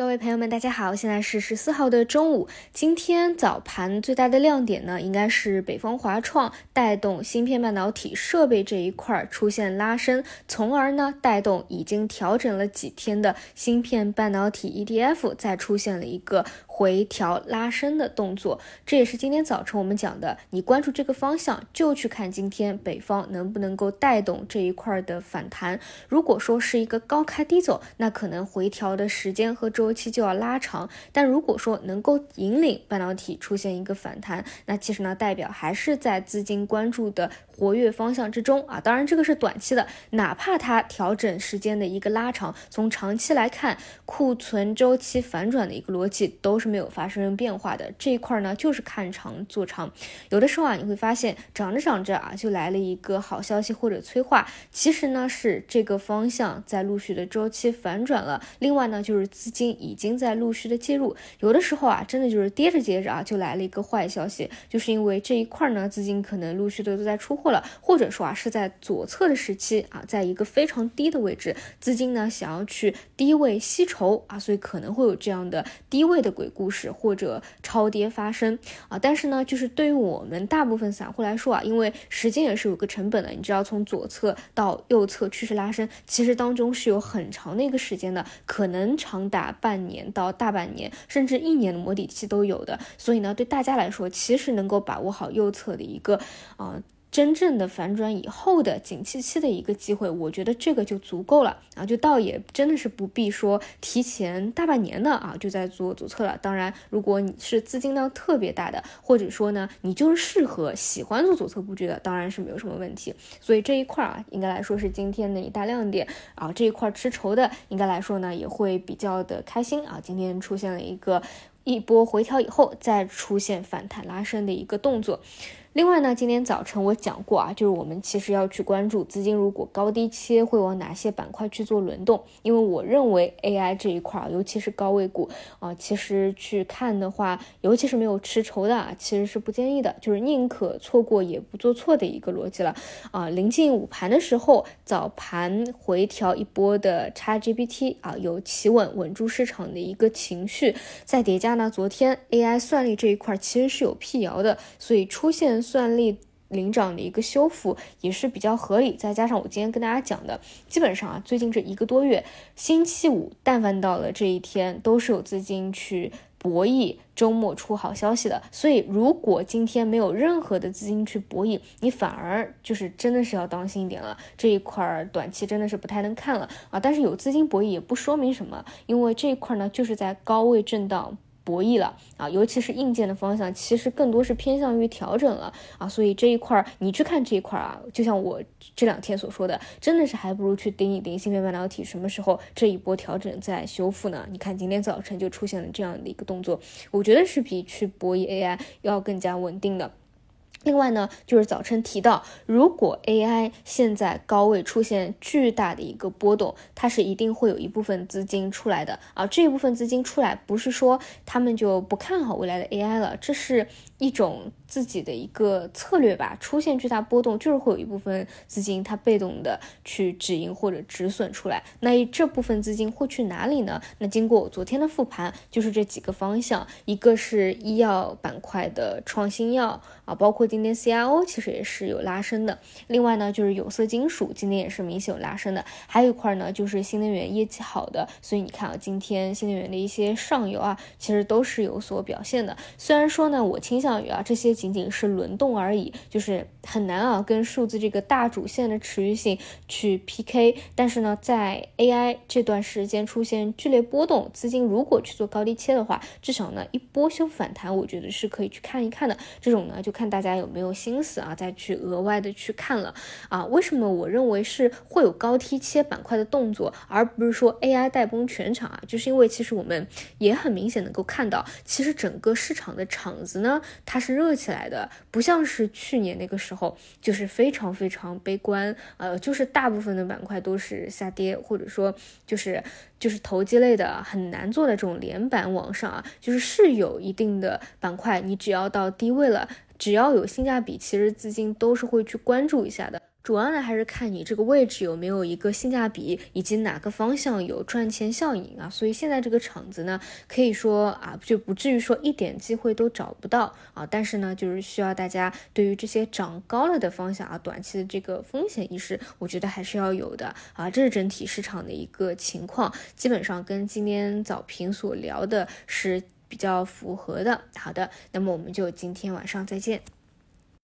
各位朋友们，大家好，现在是十四号的中午。今天早盘最大的亮点呢，应该是北方华创带动芯片半导体设备这一块出现拉升，从而呢带动已经调整了几天的芯片半导体 ETF 再出现了一个。回调拉升的动作，这也是今天早晨我们讲的。你关注这个方向，就去看今天北方能不能够带动这一块的反弹。如果说是一个高开低走，那可能回调的时间和周期就要拉长。但如果说能够引领半导体出现一个反弹，那其实呢，代表还是在资金关注的活跃方向之中啊。当然，这个是短期的，哪怕它调整时间的一个拉长，从长期来看，库存周期反转的一个逻辑都是。没有发生变化的这一块呢，就是看长做长。有的时候啊，你会发现涨着涨着啊，就来了一个好消息或者催化，其实呢是这个方向在陆续的周期反转了。另外呢，就是资金已经在陆续的介入。有的时候啊，真的就是跌着跌着啊，就来了一个坏消息，就是因为这一块呢，资金可能陆续的都在出货了，或者说啊是在左侧的时期啊，在一个非常低的位置，资金呢想要去低位吸筹啊，所以可能会有这样的低位的鬼。故事或者超跌发生啊，但是呢，就是对于我们大部分散户来说啊，因为时间也是有个成本的，你知道从左侧到右侧趋势拉升，其实当中是有很长的一个时间的，可能长达半年到大半年，甚至一年的磨底期都有的。所以呢，对大家来说，其实能够把握好右侧的一个啊。真正的反转以后的景气期的一个机会，我觉得这个就足够了啊，就倒也真的是不必说提前大半年的啊就在做左侧了。当然，如果你是资金量特别大的，或者说呢你就是适合喜欢做左侧布局的，当然是没有什么问题。所以这一块啊，应该来说是今天的一大亮点啊。这一块吃筹的，应该来说呢也会比较的开心啊。今天出现了一个一波回调以后，再出现反弹拉升的一个动作。另外呢，今天早晨我讲过啊，就是我们其实要去关注资金如果高低切会往哪些板块去做轮动，因为我认为 AI 这一块儿，尤其是高位股啊，其实去看的话，尤其是没有吃筹的啊，其实是不建议的，就是宁可错过也不做错的一个逻辑了啊。临近午盘的时候，早盘回调一波的 XGPT 啊，有企稳稳住市场的一个情绪，再叠加呢，那昨天 AI 算力这一块其实是有辟谣的，所以出现。算力领涨的一个修复也是比较合理，再加上我今天跟大家讲的，基本上啊，最近这一个多月，星期五但凡到了这一天，都是有资金去博弈周末出好消息的。所以如果今天没有任何的资金去博弈，你反而就是真的是要当心一点了，这一块儿短期真的是不太能看了啊。但是有资金博弈也不说明什么，因为这一块呢就是在高位震荡。博弈了啊，尤其是硬件的方向，其实更多是偏向于调整了啊，所以这一块儿你去看这一块儿啊，就像我这两天所说的，真的是还不如去盯一盯芯片半导体什么时候这一波调整在修复呢？你看今天早晨就出现了这样的一个动作，我觉得是比去博弈 AI 要更加稳定的。另外呢，就是早晨提到，如果 AI 现在高位出现巨大的一个波动，它是一定会有一部分资金出来的啊。这一部分资金出来，不是说他们就不看好未来的 AI 了，这是一种。自己的一个策略吧，出现巨大波动，就是会有一部分资金它被动的去止盈或者止损出来。那这部分资金会去哪里呢？那经过我昨天的复盘，就是这几个方向，一个是医药板块的创新药啊，包括今天 CIO 其实也是有拉升的。另外呢，就是有色金属今天也是明显有拉升的。还有一块呢，就是新能源业绩好的，所以你看啊，今天新能源的一些上游啊，其实都是有所表现的。虽然说呢，我倾向于啊这些。仅仅是轮动而已，就是很难啊，跟数字这个大主线的持续性去 PK。但是呢，在 AI 这段时间出现剧烈波动，资金如果去做高低切的话，至少呢一波修复反弹，我觉得是可以去看一看的。这种呢，就看大家有没有心思啊，再去额外的去看了啊。为什么我认为是会有高低切板块的动作，而不是说 AI 带崩全场啊？就是因为其实我们也很明显能够看到，其实整个市场的场子呢，它是热起。来的不像是去年那个时候，就是非常非常悲观，呃，就是大部分的板块都是下跌，或者说就是就是投机类的很难做的这种连板往上啊，就是是有一定的板块，你只要到低位了，只要有性价比，其实资金都是会去关注一下的。主要呢还是看你这个位置有没有一个性价比，以及哪个方向有赚钱效应啊。所以现在这个场子呢，可以说啊，就不至于说一点机会都找不到啊。但是呢，就是需要大家对于这些涨高了的方向啊，短期的这个风险意识，我觉得还是要有的啊。这是整体市场的一个情况，基本上跟今天早评所聊的是比较符合的。好的，那么我们就今天晚上再见。